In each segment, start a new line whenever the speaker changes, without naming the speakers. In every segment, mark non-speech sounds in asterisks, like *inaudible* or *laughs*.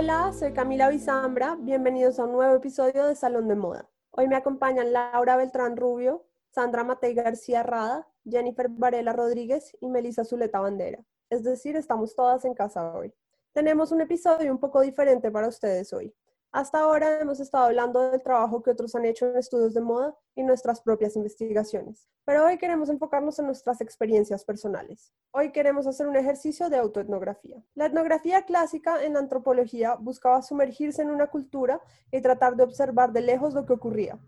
Hola, soy Camila Bizambra. Bienvenidos a un nuevo episodio de Salón de Moda. Hoy me acompañan Laura Beltrán Rubio, Sandra Matei García Rada, Jennifer Varela Rodríguez y Melissa Zuleta Bandera. Es decir, estamos todas en casa hoy. Tenemos un episodio un poco diferente para ustedes hoy. Hasta ahora hemos estado hablando del trabajo que otros han hecho en estudios de moda y nuestras propias investigaciones, pero hoy queremos enfocarnos en nuestras experiencias personales. Hoy queremos hacer un ejercicio de autoetnografía. La etnografía clásica en la antropología buscaba sumergirse en una cultura y tratar de observar de lejos lo que ocurría.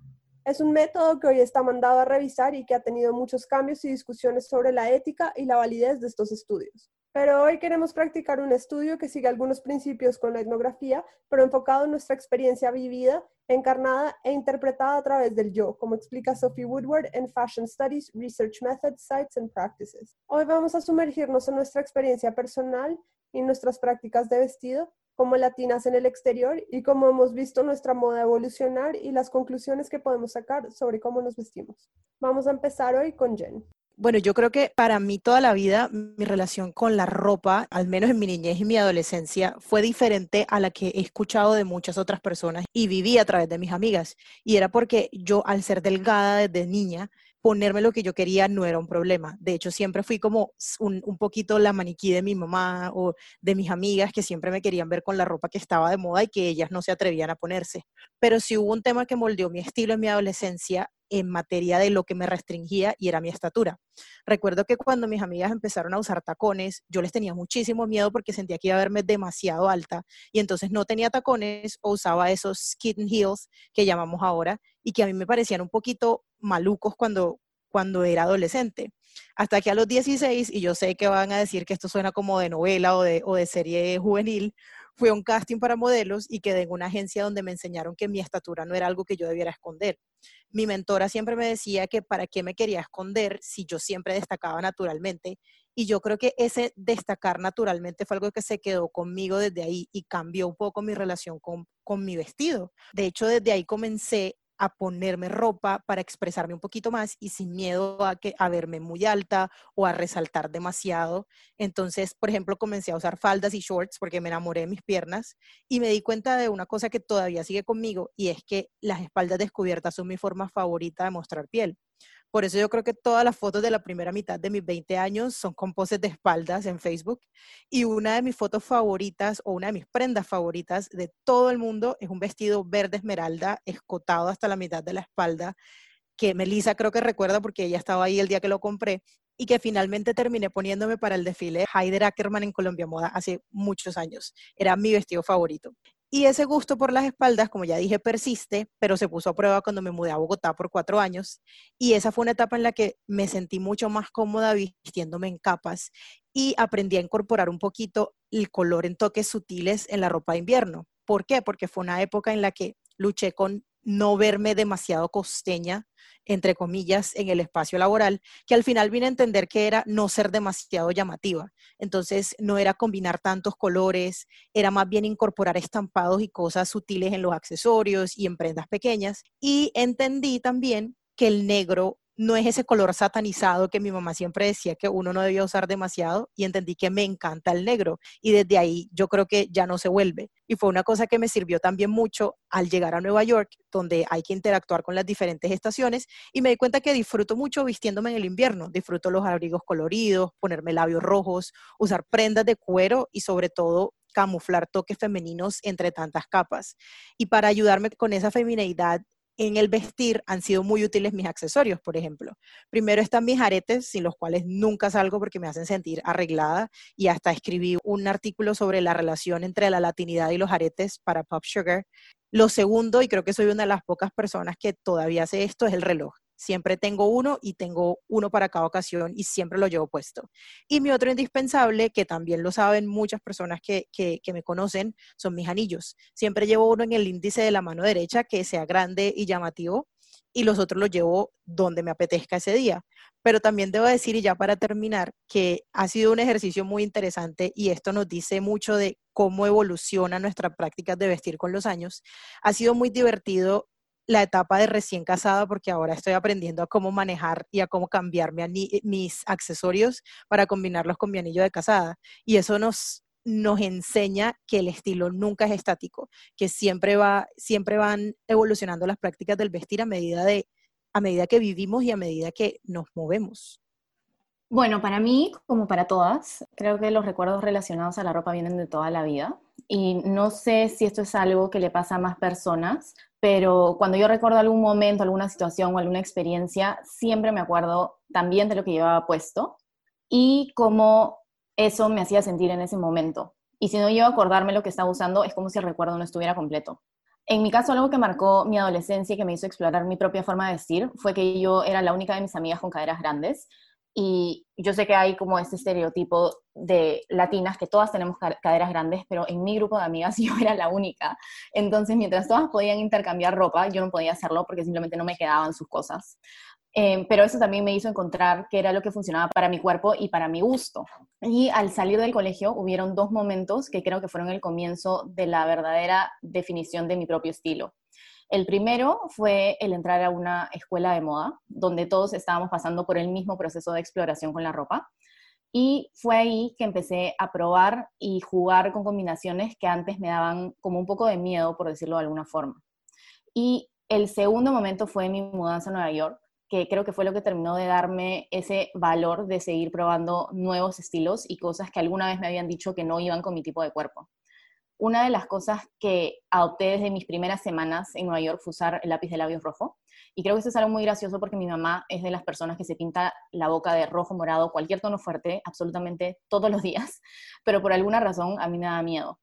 Es un método que hoy está mandado a revisar y que ha tenido muchos cambios y discusiones sobre la ética y la validez de estos estudios. Pero hoy queremos practicar un estudio que sigue algunos principios con la etnografía, pero enfocado en nuestra experiencia vivida, encarnada e interpretada a través del yo, como explica Sophie Woodward en Fashion Studies, Research Methods, Sites and Practices. Hoy vamos a sumergirnos en nuestra experiencia personal y nuestras prácticas de vestido como latinas en el exterior y cómo hemos visto nuestra moda evolucionar y las conclusiones que podemos sacar sobre cómo nos vestimos. Vamos a empezar hoy con Jen.
Bueno, yo creo que para mí toda la vida mi relación con la ropa, al menos en mi niñez y mi adolescencia, fue diferente a la que he escuchado de muchas otras personas y viví a través de mis amigas. Y era porque yo, al ser delgada desde niña, ponerme lo que yo quería no era un problema. De hecho, siempre fui como un, poquito la maniquí de mi mamá o de mis amigas que siempre me querían ver con la ropa que estaba de moda y que ellas no se atrevían a ponerse. Pero si hubo un tema que moldeó mi estilo en mi adolescencia, en materia de lo que me restringía y era mi estatura. Recuerdo que cuando mis amigas empezaron a usar tacones, yo les tenía muchísimo miedo porque sentía que iba a verme demasiado alta y entonces no tenía tacones o usaba esos skin heels que llamamos ahora y que a mí me parecían un poquito malucos cuando, cuando era adolescente. Hasta que a los 16, y yo sé que van a decir que esto suena como de novela o de, o de serie juvenil, fui a un casting para modelos y quedé en una agencia donde me enseñaron que mi estatura no era algo que yo debiera esconder. Mi mentora siempre me decía que para qué me quería esconder si yo siempre destacaba naturalmente. Y yo creo que ese destacar naturalmente fue algo que se quedó conmigo desde ahí y cambió un poco mi relación con, con mi vestido. De hecho, desde ahí comencé a ponerme ropa para expresarme un poquito más y sin miedo a, que, a verme muy alta o a resaltar demasiado. Entonces, por ejemplo, comencé a usar faldas y shorts porque me enamoré de mis piernas y me di cuenta de una cosa que todavía sigue conmigo y es que las espaldas descubiertas son mi forma favorita de mostrar piel. Por eso yo creo que todas las fotos de la primera mitad de mis 20 años son con poses de espaldas en Facebook. Y una de mis fotos favoritas o una de mis prendas favoritas de todo el mundo es un vestido verde esmeralda, escotado hasta la mitad de la espalda, que Melissa creo que recuerda porque ella estaba ahí el día que lo compré y que finalmente terminé poniéndome para el desfile Heider Ackerman en Colombia Moda hace muchos años. Era mi vestido favorito. Y ese gusto por las espaldas, como ya dije, persiste, pero se puso a prueba cuando me mudé a Bogotá por cuatro años. Y esa fue una etapa en la que me sentí mucho más cómoda vistiéndome en capas y aprendí a incorporar un poquito el color en toques sutiles en la ropa de invierno. ¿Por qué? Porque fue una época en la que luché con no verme demasiado costeña, entre comillas, en el espacio laboral, que al final vine a entender que era no ser demasiado llamativa. Entonces, no era combinar tantos colores, era más bien incorporar estampados y cosas sutiles en los accesorios y en prendas pequeñas. Y entendí también que el negro no es ese color satanizado que mi mamá siempre decía que uno no debía usar demasiado y entendí que me encanta el negro y desde ahí yo creo que ya no se vuelve. Y fue una cosa que me sirvió también mucho al llegar a Nueva York, donde hay que interactuar con las diferentes estaciones y me di cuenta que disfruto mucho vistiéndome en el invierno, disfruto los abrigos coloridos, ponerme labios rojos, usar prendas de cuero y sobre todo camuflar toques femeninos entre tantas capas. Y para ayudarme con esa femineidad en el vestir han sido muy útiles mis accesorios, por ejemplo. Primero están mis aretes, sin los cuales nunca salgo porque me hacen sentir arreglada y hasta escribí un artículo sobre la relación entre la latinidad y los aretes para Pop Sugar. Lo segundo, y creo que soy una de las pocas personas que todavía hace esto, es el reloj. Siempre tengo uno y tengo uno para cada ocasión y siempre lo llevo puesto. Y mi otro indispensable, que también lo saben muchas personas que, que, me conocen, son mis anillos. Siempre llevo uno en el índice de la mano derecha que sea grande y llamativo y los otros los llevo donde me apetezca ese día. Pero también debo decir, y ya para terminar, que ha sido un ejercicio muy interesante y esto nos dice mucho de cómo evoluciona nuestra práctica de vestir con los años. Ha sido muy divertido la etapa de recién casada porque ahora estoy aprendiendo a cómo manejar y a cómo cambiar mis accesorios para combinarlos con mi anillo de casada. Y eso nos, nos enseña que el estilo nunca es estático, que siempre, va, siempre van evolucionando las prácticas del vestir a medida, de, a medida que vivimos y a medida que nos movemos.
Bueno, para mí, como para todas, creo que los recuerdos relacionados a la ropa vienen de toda la vida. Y no sé si esto es algo que le pasa a más personas, pero cuando yo recuerdo algún momento, alguna situación o alguna experiencia, siempre me acuerdo también de lo que llevaba puesto y cómo eso me hacía sentir en ese momento. Y si no yo acordarme lo que estaba usando, es como si el recuerdo no estuviera completo. En mi caso, algo que marcó mi adolescencia y que me hizo explorar mi propia forma de vestir fue que yo era la única de mis amigas con caderas grandes. Y yo sé que hay como este estereotipo de latinas que todas tenemos caderas grandes, pero en mi grupo de amigas *laughs* yo era la única. Entonces, mientras todas podían intercambiar ropa, yo no podía hacerlo porque simplemente no me quedaban sus cosas. Em, pero eso también me hizo encontrar qué era lo que funcionaba para mi cuerpo y para mi gusto. Y al salir del colegio hubieron dos momentos que creo que fueron el comienzo de la verdadera definición de mi propio estilo. El primero fue el entrar a una escuela de moda, donde todos estábamos pasando por el mismo proceso de exploración con la ropa. Y fue ahí que empecé a probar y jugar con combinaciones que antes me daban como un poco de miedo, por decirlo de alguna forma. Y el segundo momento fue mi mudanza a Nueva York, que creo que fue lo que terminó de darme ese valor de seguir probando nuevos estilos y cosas que alguna vez me habían dicho que no iban con mi tipo de cuerpo. Una de las cosas que adopté desde mis primeras semanas en Nueva York fue usar el lápiz de labios rojo. Y creo que eso es algo muy gracioso porque mi mamá es de las personas que se pinta la boca de rojo, morado, cualquier tono fuerte, absolutamente todos los días. *laughs* Pero por alguna razón a mí me da miedo.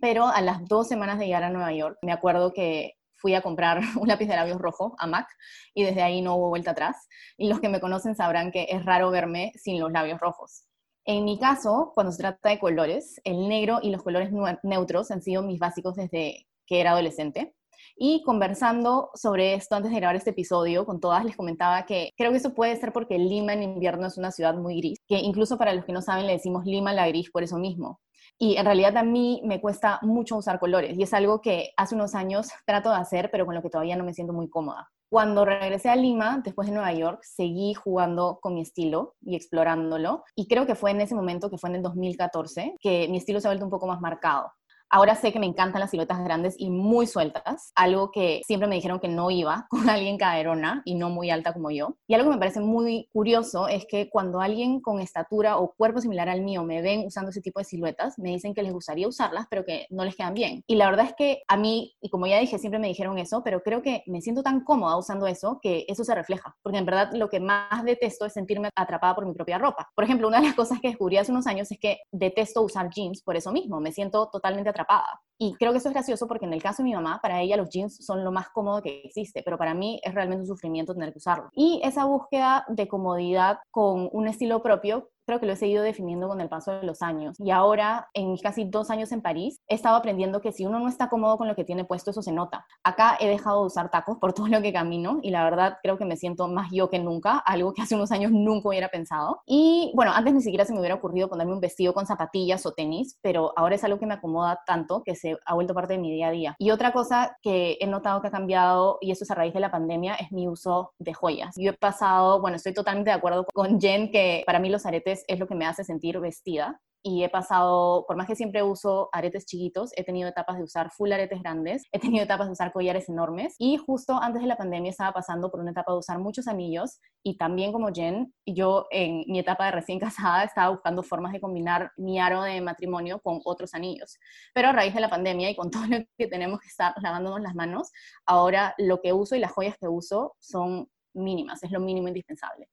Pero a las dos semanas de llegar a Nueva York, me acuerdo que fui a comprar *laughs* un lápiz de labios rojo a MAC y desde ahí no hubo vuelta atrás. Y los que me conocen sabrán que es raro verme sin los labios rojos. En mi caso, cuando se trata de colores, el negro y los colores neutros han sido mis básicos desde que era adolescente. Y conversando sobre esto antes de grabar este episodio, con todas les comentaba que creo que eso puede ser porque Lima en invierno es una ciudad muy gris, que incluso para los que no saben le decimos Lima la gris por eso mismo. Y en realidad a mí me cuesta mucho usar colores y es algo que hace unos años trato de hacer, pero con lo que todavía no me siento muy cómoda. Cuando regresé a Lima, después de Nueva York, seguí jugando con mi estilo y explorándolo. Y creo que fue en ese momento, que fue en el 2014, que mi estilo se ha vuelto un poco más marcado. Ahora sé que me encantan las siluetas grandes y muy sueltas, algo que siempre me dijeron que no iba *laughs* con alguien caderona y no muy alta como yo. Y algo que me parece muy curioso es que cuando alguien con estatura o cuerpo similar al mío me ven usando ese tipo de siluetas, me dicen que les gustaría usarlas, pero que no les quedan bien. Y la verdad es que a mí, y como ya dije, siempre me dijeron eso, pero creo que me siento tan cómoda usando eso que eso se refleja. Porque en verdad lo que más detesto es sentirme atrapada por mi propia ropa. Por ejemplo, una de las cosas que descubrí hace unos años es que detesto usar jeans por eso mismo. Me siento totalmente atrapada. atrapada. Y creo que eso es gracioso porque en el caso de mi mamá, para ella los jeans son lo más cómodo que existe, pero para mí es realmente un sufrimiento tener que usarlo. Y esa búsqueda de comodidad con un estilo propio creo que lo he seguido definiendo con el paso de los años. Y ahora, en mis casi dos años en París, he estado aprendiendo que si uno no está cómodo con lo que tiene puesto, eso se nota. Acá he dejado de usar tacos por todo lo que camino y la verdad creo que me siento más yo que nunca, algo que hace unos años nunca hubiera pensado. Y bueno, antes ni siquiera se me hubiera ocurrido ponerme un vestido con zapatillas o tenis, pero ahora es algo que me acomoda tanto que se ha vuelto parte de mi día a día. Y otra cosa que he notado que ha cambiado, y eso es a raíz de la pandemia, es mi uso de joyas. Yo he pasado, bueno, estoy totalmente de acuerdo con Jen que para mí los aretes es lo que me hace sentir vestida y he pasado, por más que siempre uso aretes chiquitos, he tenido etapas de usar full aretes grandes, he tenido etapas de usar collares enormes y justo antes de la pandemia estaba pasando por una etapa de usar muchos anillos y también como Jen, yo en mi etapa de recién *laughs* casada estaba buscando formas de combinar mi aro de matrimonio con otros anillos. Pero a raíz de la pandemia y con *laughs* todo lo que tenemos que estar lavándonos las manos, ahora lo que uso y las joyas que uso son mínimas, es lo mínimo indispensable.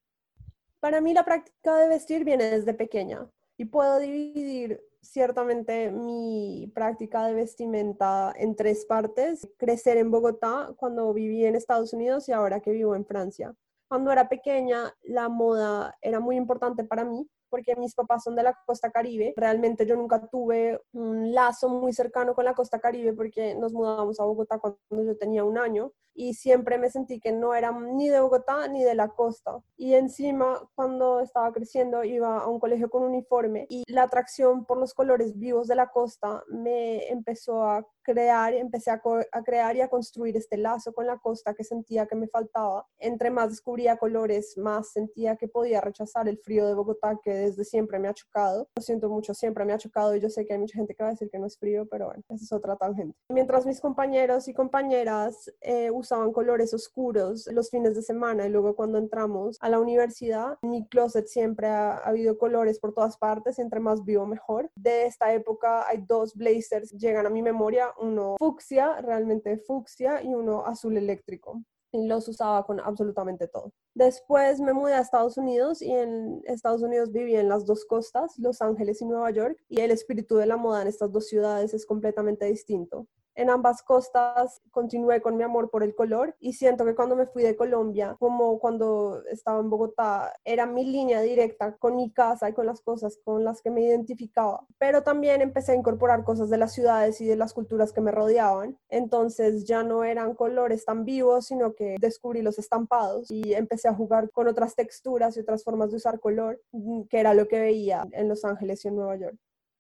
Para mí la práctica de vestir viene desde pequeña y puedo dividir ciertamente mi práctica de vestimenta en tres partes. Crecer en Bogotá cuando viví en Estados Unidos y ahora que vivo en Francia. Cuando era pequeña, la moda era muy importante para mí porque mis papás son de la costa caribe. Realmente yo nunca tuve un lazo muy cercano con la costa caribe porque nos mudamos a Bogotá cuando yo tenía un año y siempre me sentí que no era ni de Bogotá ni de la costa. Y encima, cuando estaba creciendo, iba a un colegio con uniforme y la atracción por los colores vivos de la costa me empezó a crear, empecé a, a, crear y a construir este lazo con la costa que sentía que me faltaba. Entre más descubría colores, más sentía que podía rechazar el frío de Bogotá que desde siempre me ha chocado. Lo siento mucho, siempre me ha chocado y yo sé que hay mucha gente que va a decir que no es frío, pero bueno, esa es otra tangente. Mientras mis compañeros y compañeras eh, usaban colores oscuros los fines de semana y luego cuando entramos a la universidad, en mi closet siempre ha, ha habido colores por todas partes entre más vivo mejor. De esta época hay dos blazers, llegan a mi memoria, uno fucsia, realmente fucsia, y uno azul eléctrico. Y los usaba con absolutamente todo. Después me mudé a Estados Unidos y en Estados Unidos viví en las dos costas, Los Ángeles y Nueva York, y el espíritu de la moda en estas dos ciudades es completamente distinto en ambas costas continué con mi amor por el color y siento que cuando me fui de Colombia, como cuando estaba en Bogotá, era mi línea directa con mi casa y con las cosas con las que me identificaba. Pero también empecé a incorporar cosas de las ciudades y de las culturas que me rodeaban. Entonces ya no eran colores tan vivos, sino que descubrí los estampados y empecé a jugar con otras texturas y otras formas de usar color, que era lo que veía en Los Ángeles y en Nueva York.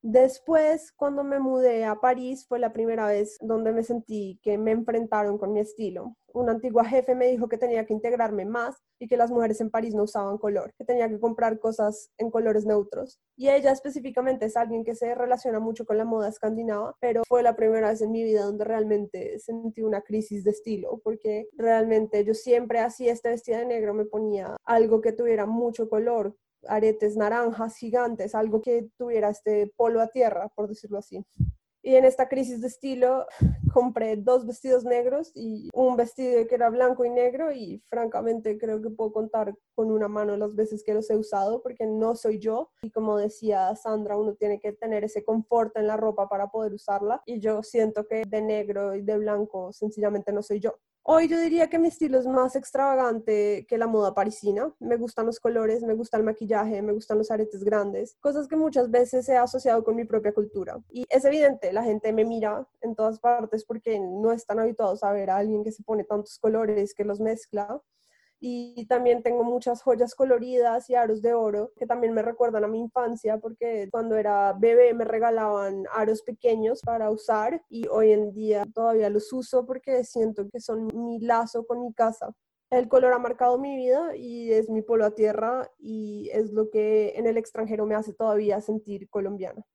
Después, cuando me mudé a París, fue la primera vez donde me sentí que me enfrentaron con mi estilo. Una antigua jefe me dijo que tenía que integrarme más y que las mujeres en París no usaban color, que tenía que comprar cosas en colores neutros. Y ella específicamente es alguien que se relaciona mucho con la moda escandinava, pero fue la primera vez en mi vida donde realmente sentí una crisis de estilo, porque realmente yo siempre hacía este vestida de negro, me ponía algo que tuviera mucho color, aretes naranjas gigantes, algo que tuviera este polo a tierra, por decirlo así. Y en esta crisis de estilo compré dos vestidos negros y un vestido que era blanco y negro y francamente creo que puedo contar con una mano las veces que los he usado porque no soy yo y como decía Sandra, uno tiene que tener ese confort en la ropa para poder usarla y yo siento que de negro y de blanco sencillamente no soy yo. Hoy yo diría que mi estilo es más extravagante que la moda parisina. Me gustan los colores, me gusta el maquillaje, me gustan los aretes grandes, cosas que muchas veces he asociado con mi propia cultura. Y es evidente, la gente me mira en todas partes porque no están habituados a ver a alguien que se pone tantos colores, que los mezcla y también tengo muchas joyas coloridas y aros de oro que también me recuerdan a mi infancia porque cuando era bebé me regalaban aros pequeños para usar y hoy en día todavía los uso porque siento que son mi lazo con mi casa. El color ha marcado mi vida y es mi polo a tierra y es lo que en el extranjero me hace todavía sentir colombiana.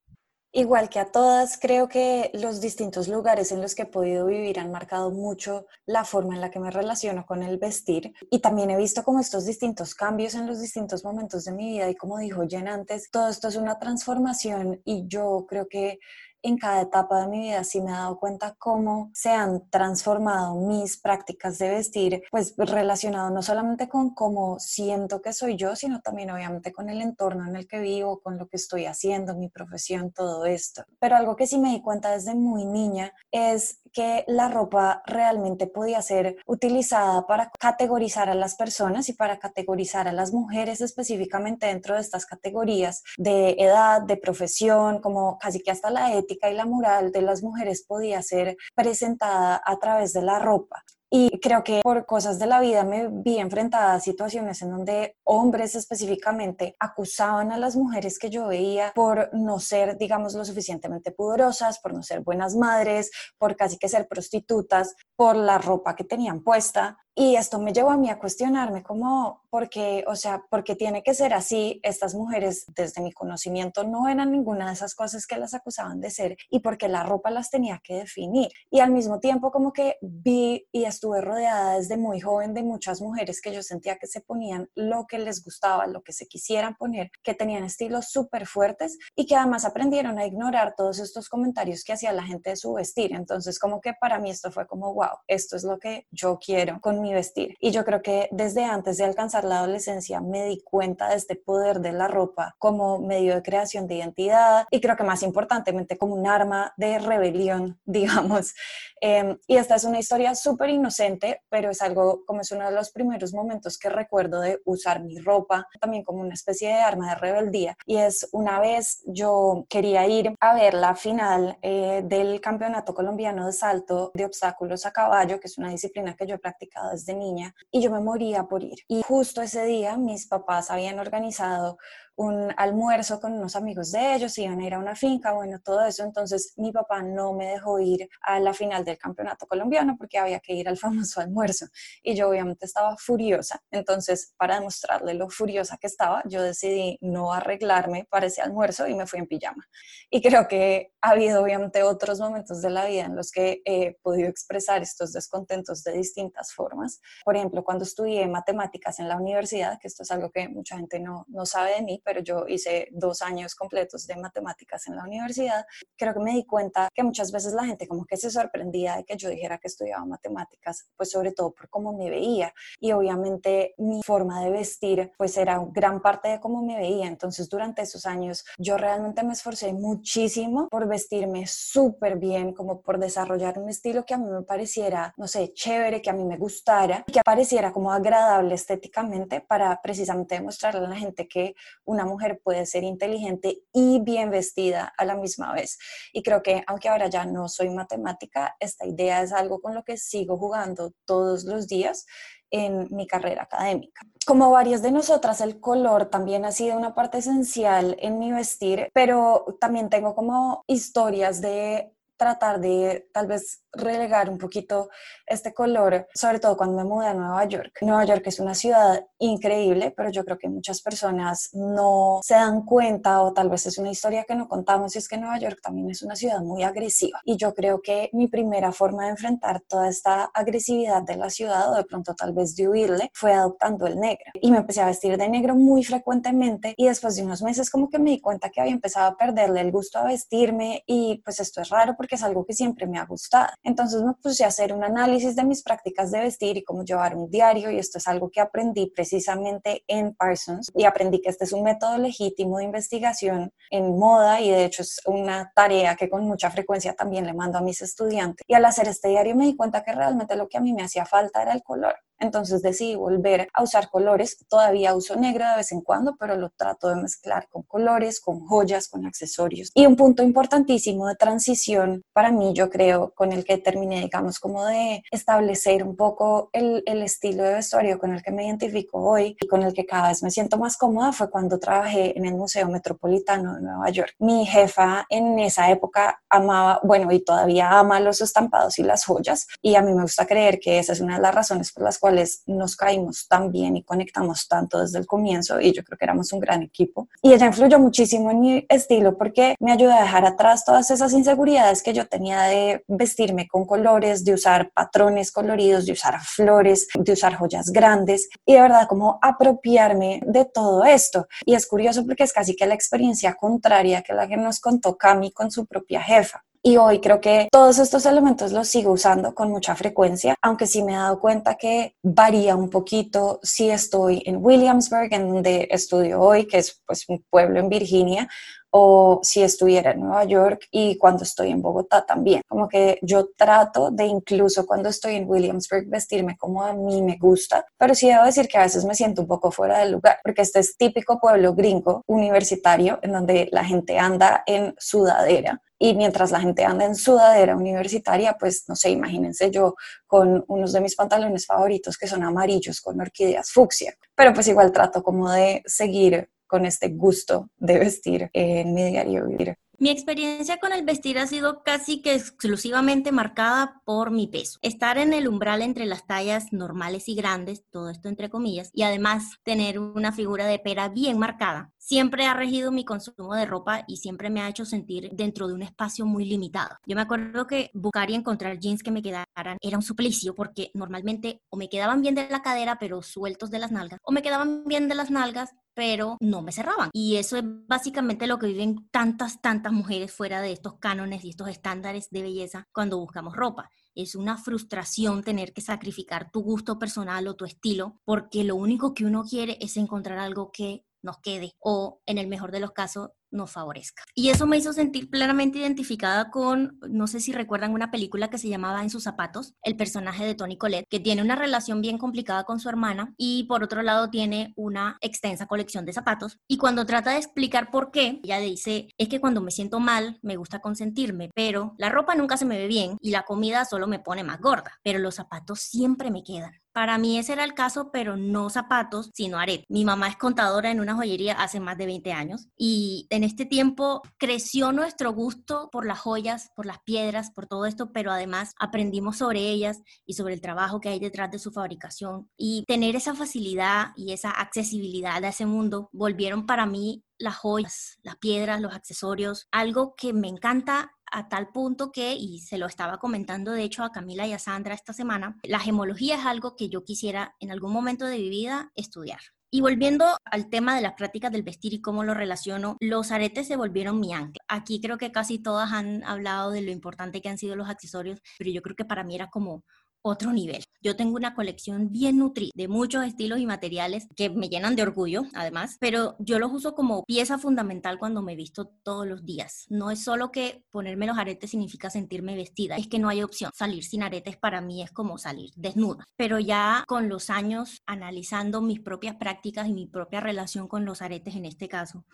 Igual que a todas, creo que los distintos lugares en los que he podido vivir han marcado mucho la forma en la que me relaciono con el vestir. Y también he visto como estos distintos cambios en los distintos momentos de mi vida y como dijo Jen antes, todo esto es una transformación y yo creo que en cada etapa de mi vida sí me he dado cuenta cómo se han transformado mis prácticas de vestir, pues relacionado no solamente con cómo siento que soy yo, sino también obviamente con el entorno en el que vivo, con lo que estoy haciendo, mi profesión, todo esto. Pero algo que sí me di cuenta desde muy niña es que la ropa realmente podía ser utilizada para categorizar a las personas y para categorizar a las mujeres específicamente dentro de estas categorías de edad, de profesión, como casi que hasta la ética y la moral de las mujeres podía ser presentada a través de la ropa. Y creo que por cosas de la vida me vi enfrentada a situaciones en donde hombres específicamente acusaban a las mujeres que yo veía por no ser, digamos, lo suficientemente pudorosas, por no ser buenas madres, por casi que ser prostitutas, por la ropa que tenían puesta. Y esto me llevó a mí a cuestionarme como, ¿por qué? O sea, ¿por qué tiene que ser así? Estas mujeres, desde mi conocimiento, no eran ninguna de esas cosas que las acusaban de ser y porque la ropa las tenía que definir. Y al mismo tiempo como que vi y estuve rodeada desde muy joven de muchas mujeres que yo sentía que se ponían lo que les gustaba, lo que se quisieran poner, que tenían estilos súper fuertes y que además aprendieron a ignorar todos estos comentarios que hacía la gente de su vestir. Entonces como que para mí esto fue como, wow, esto es lo que yo quiero mi vestir. Y yo creo que desde antes de alcanzar la adolescencia me di cuenta de este poder de la ropa como medio de creación de identidad y creo que más importantemente como un arma de rebelión, *laughs* digamos. Em, y esta es una historia súper inocente, pero es algo como es uno de los primeros momentos que recuerdo de usar mi ropa también como una especie de arma de rebeldía. Y es una vez yo quería ir a ver la final eh, del campeonato colombiano de salto de obstáculos a caballo, que es una disciplina que yo he practicado desde niña, y yo me moría por ir. Y justo ese día mis papás habían organizado un almuerzo con unos amigos de ellos, iban a ir a una finca, bueno, todo eso. Entonces mi papá no me dejó ir a la final del campeonato colombiano porque había que ir al famoso almuerzo. Y yo obviamente estaba furiosa. Entonces, para demostrarle lo furiosa que estaba, yo decidí no arreglarme para ese almuerzo y me fui en pijama. Y creo que ha habido obviamente otros momentos de la vida en los que he podido expresar estos descontentos de distintas formas. Por ejemplo, cuando estudié matemáticas en la universidad, que esto es algo que mucha gente no, no sabe de mí, pero yo hice dos años completos de matemáticas en la universidad, creo que me di cuenta que muchas veces la gente como que se sorprendía de que yo dijera que estudiaba matemáticas, pues sobre todo por cómo me veía. Y obviamente mi forma de vestir pues era gran parte de cómo me veía, entonces durante esos años yo realmente me esforcé muchísimo por vestirme súper bien, como por desarrollar un estilo que a mí me pareciera, no sé, chévere, que a mí me gustara, que pareciera como agradable estéticamente para precisamente demostrarle a la gente que una mujer puede ser inteligente y bien vestida a la misma vez. Y creo que aunque ahora ya no soy matemática, esta idea es algo con lo que sigo jugando todos los días en mi carrera académica. Como varias de nosotras, el color también ha sido una parte esencial en mi vestir, pero también tengo como historias de tratar de tal vez relegar un poquito este color, sobre todo cuando me mudé a Nueva York. Nueva York es una ciudad increíble, pero yo creo que muchas personas no se dan cuenta o tal vez es una historia que no contamos y es que Nueva York también es una ciudad muy agresiva. Y yo creo que mi primera forma de enfrentar toda esta agresividad de la ciudad o de pronto tal vez de huirle fue adoptando el negro. Y me empecé a vestir de negro muy frecuentemente y después de unos meses como que me di cuenta que había empezado a perderle el gusto a vestirme y pues esto es raro porque que es algo que siempre me ha gustado. Entonces me puse a hacer un análisis de mis prácticas de vestir y cómo llevar un diario y esto es algo que aprendí precisamente en Parsons y aprendí que este es un método legítimo de investigación en moda y de hecho es una tarea que con mucha frecuencia también le mando a mis estudiantes. Y al hacer este diario me di cuenta que realmente lo que a mí me hacía falta era el color. Entonces decidí volver a usar colores. Todavía uso negro de vez en cuando, pero lo trato de mezclar con colores, con joyas, con accesorios. Y un punto importantísimo de transición para mí, yo creo, con el que terminé, digamos, como de establecer un poco el, el estilo de vestuario con el que me identifico hoy y con el que cada vez me siento más cómoda fue cuando trabajé en el Museo Metropolitano de Nueva York. Mi jefa en esa época amaba, bueno, y todavía ama los estampados y las joyas. Y a mí me gusta creer que esa es una de las razones por las nos caímos tan bien y conectamos tanto desde el comienzo y yo creo que éramos un gran equipo. Y ella influyó muchísimo en mi estilo porque me ayudó a dejar atrás todas esas inseguridades que yo tenía de vestirme con colores, de usar patrones coloridos, de usar flores, de usar joyas grandes y de verdad como apropiarme de todo esto. Y es curioso porque es casi que la experiencia contraria que la que nos contó Cami con su propia jefa. Y hoy creo que todos estos elementos los sigo usando con mucha frecuencia, aunque sí me he dado cuenta que varía un poquito si estoy en Williamsburg, en donde estudio hoy, que es pues un pueblo en Virginia, o si estuviera en Nueva York y cuando estoy en Bogotá también. Como que yo trato de incluso cuando estoy en Williamsburg vestirme como a mí me gusta, pero sí debo decir que a veces me siento un poco fuera del lugar, porque este es típico pueblo gringo universitario en donde la gente anda en sudadera y mientras la gente anda en sudadera universitaria, pues no sé, imagínense yo con unos de mis pantalones favoritos que son amarillos con orquídeas fucsia, pero pues igual trato como de seguir con este gusto de vestir en mi diario vivir.
Mi experiencia con el vestir ha sido casi que exclusivamente marcada por mi peso. Estar en el umbral entre las tallas normales y grandes, todo esto entre comillas, y además tener una figura de pera bien marcada, siempre ha regido mi consumo de ropa y siempre me ha hecho sentir dentro de un espacio muy limitado. Yo me acuerdo que buscar y encontrar jeans que me quedaran era un suplicio porque normalmente o me quedaban bien de la cadera pero sueltos de las nalgas, o me quedaban bien de las nalgas pero no me cerraban. Y eso es básicamente lo que viven tantas, tantas mujeres fuera de estos cánones y estos estándares de belleza cuando buscamos ropa. es una frustración tener que sacrificar tu gusto personal o tu estilo, porque lo único que uno quiere es encontrar algo que nos quede o en el mejor de los casos nos favorezca. Y eso me hizo sentir plenamente identificada con, no sé si recuerdan una película que se llamaba En sus zapatos, el personaje de Tony Colette, que tiene una relación bien complicada con su hermana y por otro lado tiene una extensa colección de zapatos. Y cuando trata de explicar por qué, ella dice, es que cuando me siento mal me gusta consentirme, pero la ropa nunca se me ve bien y la comida solo me pone más gorda, pero los zapatos siempre me quedan. Para mí ese era el caso, pero no zapatos, sino aretes. Mi mamá es contadora en una joyería hace más de 20 años y en este tiempo creció nuestro gusto por las joyas, por las piedras, por todo esto, pero además aprendimos sobre ellas y sobre el trabajo que hay detrás de su fabricación. Y tener esa facilidad y esa accesibilidad a ese mundo volvieron para mí las joyas, las piedras, los accesorios, algo que me encanta a tal punto que, y se lo estaba comentando de hecho a Camila y a Sandra esta semana, la gemología es algo que yo quisiera en algún momento de mi vida estudiar. Y volviendo al tema de las prácticas del vestir y cómo lo relaciono, los aretes se volvieron mi ancla. Aquí creo que casi todas han hablado de lo importante que han sido los accesorios, pero yo creo que para mí era como otro nivel. Yo tengo una colección bien nutrida de muchos estilos y materiales que me llenan de orgullo, además, pero yo los uso como pieza fundamental cuando me visto todos los días. No es solo que ponerme los aretes significa sentirme vestida, es que no hay opción. Salir sin aretes para mí es como salir desnuda. Pero ya con los años, analizando mis propias prácticas y mi propia relación con los aretes en este caso,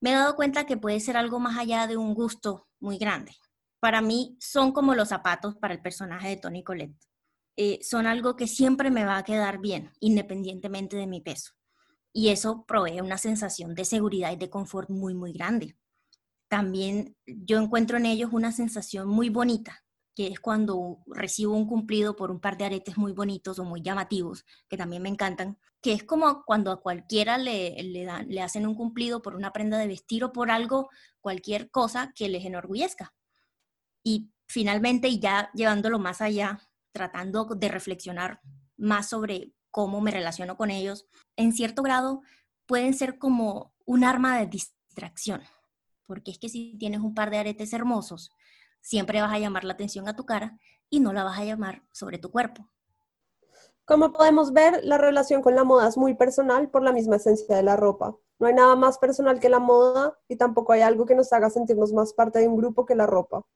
me he dado cuenta que puede ser algo más allá de un gusto muy grande. Para mí son como los zapatos para el personaje de Tony Colette eh, son algo que siempre me va a quedar bien, independientemente de mi peso. Y eso provee una sensación de seguridad y de confort muy, muy grande. También yo encuentro en ellos una sensación muy bonita, que es cuando recibo un cumplido por un par de aretes muy bonitos o muy llamativos, que también me encantan, que es como cuando a cualquiera le, le, dan, le hacen un cumplido por una prenda de vestir o por algo, cualquier cosa que les enorgullezca. Y finalmente, y ya llevándolo más allá, tratando de reflexionar más sobre cómo me relaciono con ellos, en cierto grado pueden ser como un arma de distracción, porque es que si tienes un par de aretes hermosos, siempre vas a llamar la atención a tu cara y no la vas a llamar sobre tu cuerpo.
Como podemos ver, la relación con la moda es muy personal por la misma esencia de la ropa. No hay nada más personal que la moda y tampoco hay algo que nos haga sentirnos más parte de un grupo que la ropa.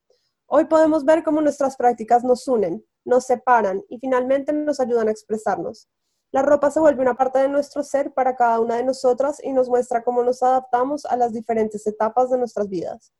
Hoy podemos ver cómo nuestras prácticas nos unen, nos separan y finalmente nos ayudan a expresarnos. La ropa se vuelve una parte de nuestro ser para cada una de nosotras y nos muestra cómo nos adaptamos a las diferentes etapas de nuestras vidas.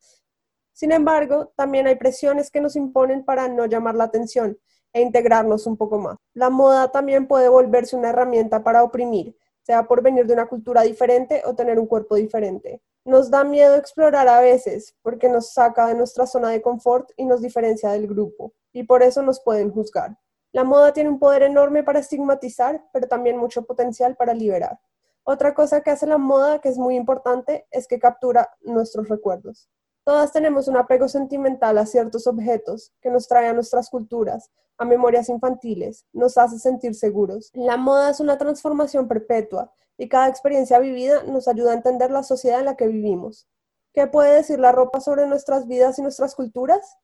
Sin embargo, también hay presiones que nos imponen para no llamar la atención e integrarnos un poco más. La moda también puede volverse una herramienta para oprimir, sea por venir de una cultura diferente o tener un cuerpo diferente. Nos da miedo explorar a veces porque nos saca de nuestra zona de confort y nos diferencia del grupo, y por eso nos pueden juzgar. La moda tiene un poder enorme para estigmatizar, pero también mucho potencial para liberar. Otra cosa que hace la moda, que es muy importante, es que captura nuestros recuerdos. Todas tenemos un apego sentimental a ciertos objetos que nos trae a nuestras culturas, a memorias infantiles, nos hace sentir seguros. La moda es una transformación perpetua y cada experiencia vivida nos ayuda a entender la sociedad en la que vivimos. ¿Qué puede decir la ropa sobre nuestras vidas y nuestras culturas?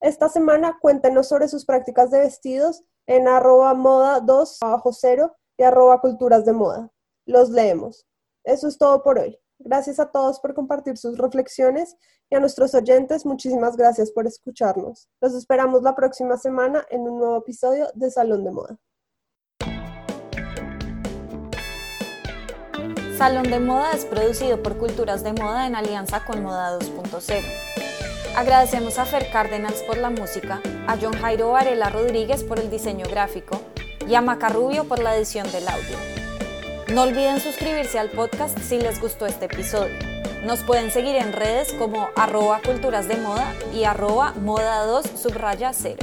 Esta semana cuéntenos sobre sus prácticas de vestidos en arroba moda 2 bajo cero y arroba culturas de moda. Los leemos. Eso es todo por hoy. Gracias a todos por compartir sus reflexiones y a nuestros oyentes, muchísimas gracias por escucharnos. Los esperamos la próxima semana en un nuevo episodio de Salón de Moda.
Salón de Moda es producido por Culturas de Moda en alianza con Moda 2.0. Agradecemos a Fer Cárdenas por la música, a John Jairo Varela Rodríguez por el diseño gráfico y a Maca Rubio por la edición del audio. No olviden suscribirse al podcast si les gustó este episodio. Nos pueden seguir en redes como arroba culturas de moda y arroba moda 2 subraya 0.